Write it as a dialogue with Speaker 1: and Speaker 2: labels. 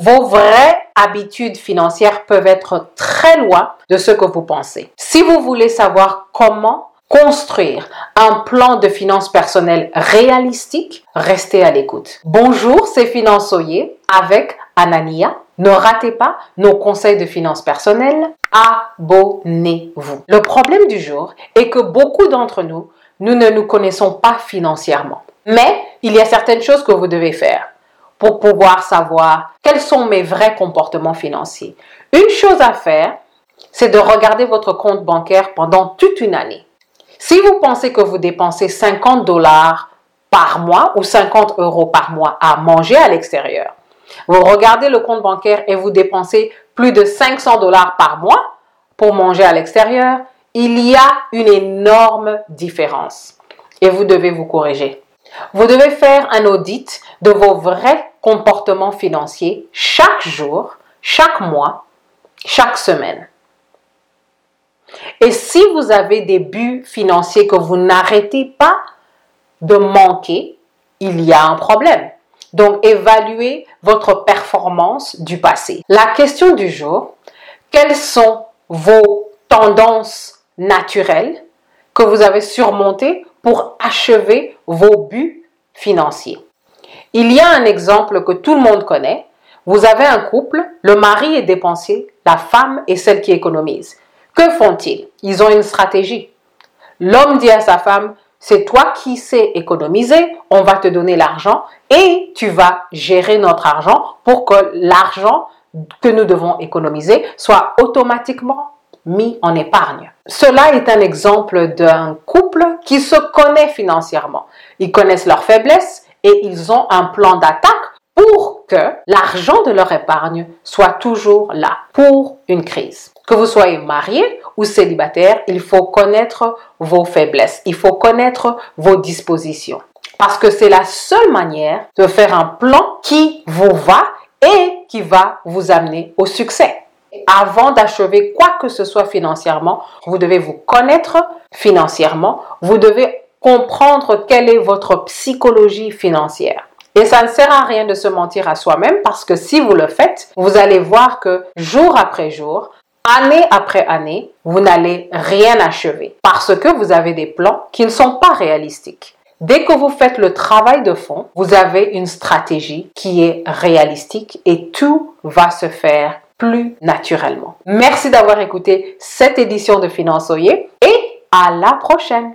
Speaker 1: Vos vraies habitudes financières peuvent être très loin de ce que vous pensez. Si vous voulez savoir comment construire un plan de finances personnelles réalistique, restez à l'écoute. Bonjour, c'est Finançoyer avec Anania. Ne ratez pas nos conseils de finances personnelles. Abonnez-vous. Le problème du jour est que beaucoup d'entre nous, nous ne nous connaissons pas financièrement. Mais il y a certaines choses que vous devez faire pour pouvoir savoir quels sont mes vrais comportements financiers. Une chose à faire, c'est de regarder votre compte bancaire pendant toute une année. Si vous pensez que vous dépensez 50 dollars par mois ou 50 euros par mois à manger à l'extérieur, vous regardez le compte bancaire et vous dépensez plus de 500 dollars par mois pour manger à l'extérieur, il y a une énorme différence et vous devez vous corriger. Vous devez faire un audit de vos vrais comportements financiers chaque jour, chaque mois, chaque semaine. Et si vous avez des buts financiers que vous n'arrêtez pas de manquer, il y a un problème. Donc, évaluez votre performance du passé. La question du jour, quelles sont vos tendances naturelles que vous avez surmontées pour achever vos buts financiers? Il y a un exemple que tout le monde connaît. Vous avez un couple, le mari est dépensier, la femme est celle qui économise. Que font-ils? Ils ont une stratégie. L'homme dit à sa femme, c'est toi qui sais économiser, on va te donner l'argent et tu vas gérer notre argent pour que l'argent que nous devons économiser soit automatiquement mis en épargne. Cela est un exemple d'un couple qui se connaît financièrement. Ils connaissent leurs faiblesses et ils ont un plan d'attaque pour que l'argent de leur épargne soit toujours là pour une crise. Que vous soyez marié ou célibataire, il faut connaître vos faiblesses, il faut connaître vos dispositions. Parce que c'est la seule manière de faire un plan qui vous va et qui va vous amener au succès. Avant d'achever quoi que ce soit financièrement, vous devez vous connaître financièrement, vous devez comprendre quelle est votre psychologie financière. Et ça ne sert à rien de se mentir à soi-même parce que si vous le faites, vous allez voir que jour après jour, année après année, vous n'allez rien achever parce que vous avez des plans qui ne sont pas réalistiques. Dès que vous faites le travail de fond, vous avez une stratégie qui est réalistique et tout va se faire plus naturellement. Merci d'avoir écouté cette édition de Finançoyer et à la prochaine.